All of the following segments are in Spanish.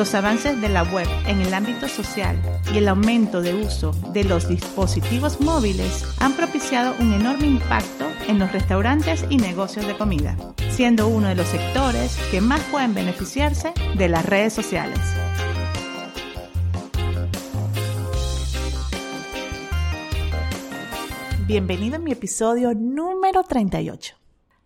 Los avances de la web en el ámbito social y el aumento de uso de los dispositivos móviles han propiciado un enorme impacto en los restaurantes y negocios de comida, siendo uno de los sectores que más pueden beneficiarse de las redes sociales. Bienvenido a mi episodio número 38.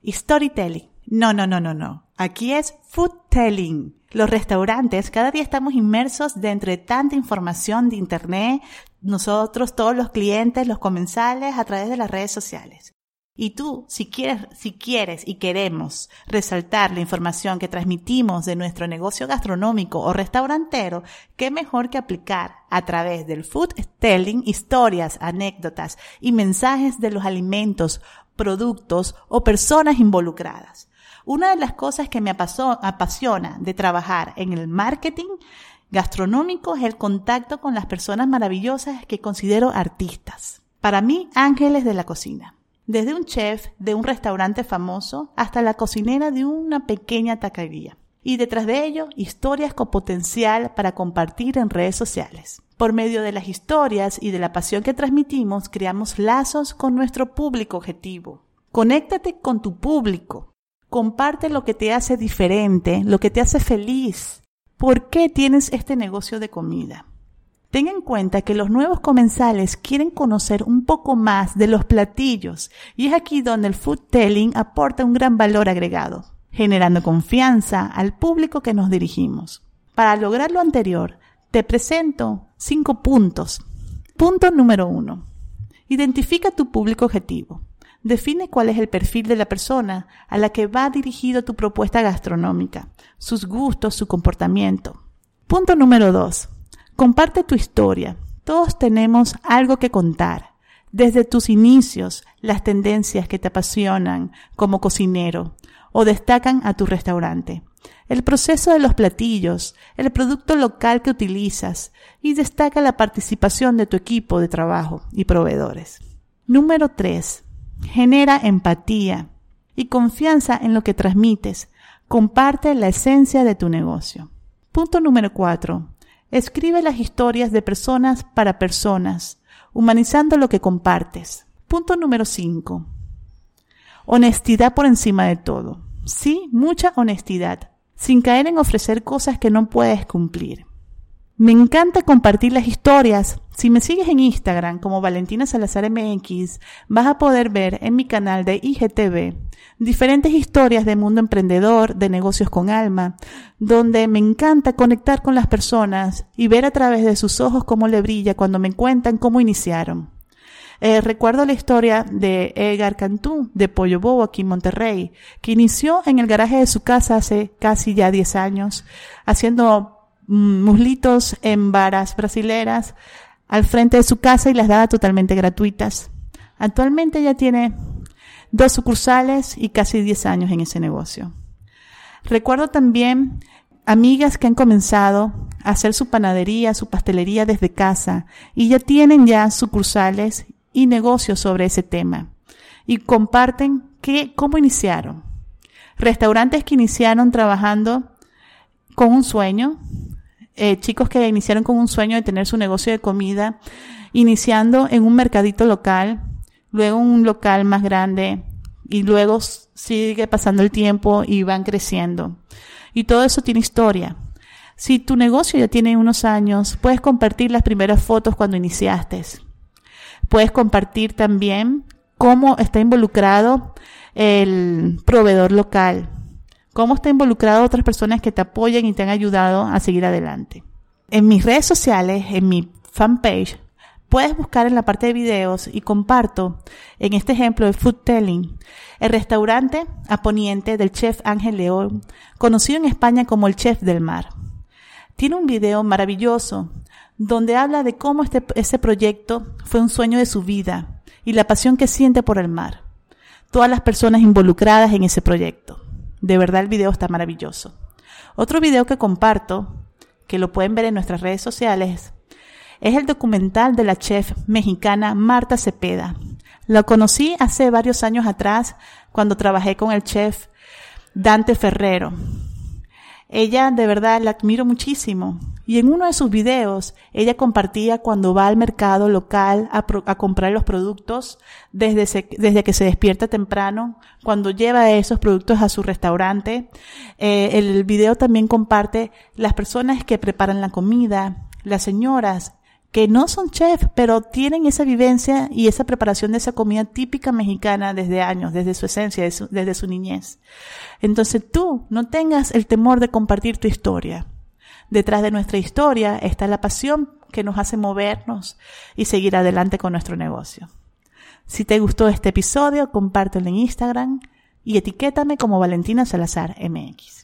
Storytelling. No, no, no, no, no. Aquí es food telling. Los restaurantes, cada día estamos inmersos de tanta información de Internet, nosotros, todos los clientes, los comensales, a través de las redes sociales. Y tú, si quieres, si quieres y queremos resaltar la información que transmitimos de nuestro negocio gastronómico o restaurantero, qué mejor que aplicar a través del food telling historias, anécdotas y mensajes de los alimentos, productos o personas involucradas. Una de las cosas que me apasiona de trabajar en el marketing gastronómico es el contacto con las personas maravillosas que considero artistas. Para mí, ángeles de la cocina. Desde un chef de un restaurante famoso hasta la cocinera de una pequeña taquería. Y detrás de ello, historias con potencial para compartir en redes sociales. Por medio de las historias y de la pasión que transmitimos, creamos lazos con nuestro público objetivo. Conéctate con tu público. Comparte lo que te hace diferente, lo que te hace feliz. ¿Por qué tienes este negocio de comida? Ten en cuenta que los nuevos comensales quieren conocer un poco más de los platillos y es aquí donde el food telling aporta un gran valor agregado, generando confianza al público que nos dirigimos. Para lograr lo anterior, te presento cinco puntos. Punto número uno. Identifica tu público objetivo. Define cuál es el perfil de la persona a la que va dirigido tu propuesta gastronómica, sus gustos, su comportamiento. Punto número dos. Comparte tu historia. Todos tenemos algo que contar. Desde tus inicios, las tendencias que te apasionan como cocinero o destacan a tu restaurante. El proceso de los platillos, el producto local que utilizas y destaca la participación de tu equipo de trabajo y proveedores. Número 3. Genera empatía y confianza en lo que transmites. Comparte la esencia de tu negocio. Punto número 4. Escribe las historias de personas para personas, humanizando lo que compartes. Punto número 5. Honestidad por encima de todo. Sí, mucha honestidad, sin caer en ofrecer cosas que no puedes cumplir. Me encanta compartir las historias. Si me sigues en Instagram como Valentina Salazar MX, vas a poder ver en mi canal de IGTV diferentes historias de mundo emprendedor, de negocios con alma, donde me encanta conectar con las personas y ver a través de sus ojos cómo le brilla cuando me cuentan cómo iniciaron. Eh, recuerdo la historia de Edgar Cantú, de Pollo Bobo aquí en Monterrey, que inició en el garaje de su casa hace casi ya 10 años, haciendo muslitos en varas brasileras al frente de su casa y las daba totalmente gratuitas. Actualmente ya tiene dos sucursales y casi 10 años en ese negocio. Recuerdo también amigas que han comenzado a hacer su panadería, su pastelería desde casa y ya tienen ya sucursales y negocios sobre ese tema y comparten que, cómo iniciaron. Restaurantes que iniciaron trabajando con un sueño, eh, chicos que iniciaron con un sueño de tener su negocio de comida, iniciando en un mercadito local, luego un local más grande y luego sigue pasando el tiempo y van creciendo. Y todo eso tiene historia. Si tu negocio ya tiene unos años, puedes compartir las primeras fotos cuando iniciaste. Puedes compartir también cómo está involucrado el proveedor local, cómo está involucrado otras personas que te apoyan y te han ayudado a seguir adelante. En mis redes sociales, en mi fanpage, puedes buscar en la parte de videos y comparto, en este ejemplo de Food Telling, el restaurante a poniente del chef Ángel León, conocido en España como el chef del mar. Tiene un video maravilloso donde habla de cómo este, ese proyecto fue un sueño de su vida y la pasión que siente por el mar. Todas las personas involucradas en ese proyecto. De verdad el video está maravilloso. Otro video que comparto, que lo pueden ver en nuestras redes sociales, es el documental de la chef mexicana Marta Cepeda. Lo conocí hace varios años atrás cuando trabajé con el chef Dante Ferrero. Ella de verdad la admiro muchísimo. Y en uno de sus videos, ella compartía cuando va al mercado local a, comprar los productos desde, desde, que se despierta temprano, cuando lleva esos productos a su restaurante. Eh, el video también comparte las personas que preparan la comida, las señoras que no son chefs, pero tienen esa vivencia y esa preparación de esa comida típica mexicana desde años, desde su esencia, desde su niñez. Entonces tú no tengas el temor de compartir tu historia. Detrás de nuestra historia está la pasión que nos hace movernos y seguir adelante con nuestro negocio. Si te gustó este episodio, compártelo en Instagram y etiquétame como Valentina Salazar MX.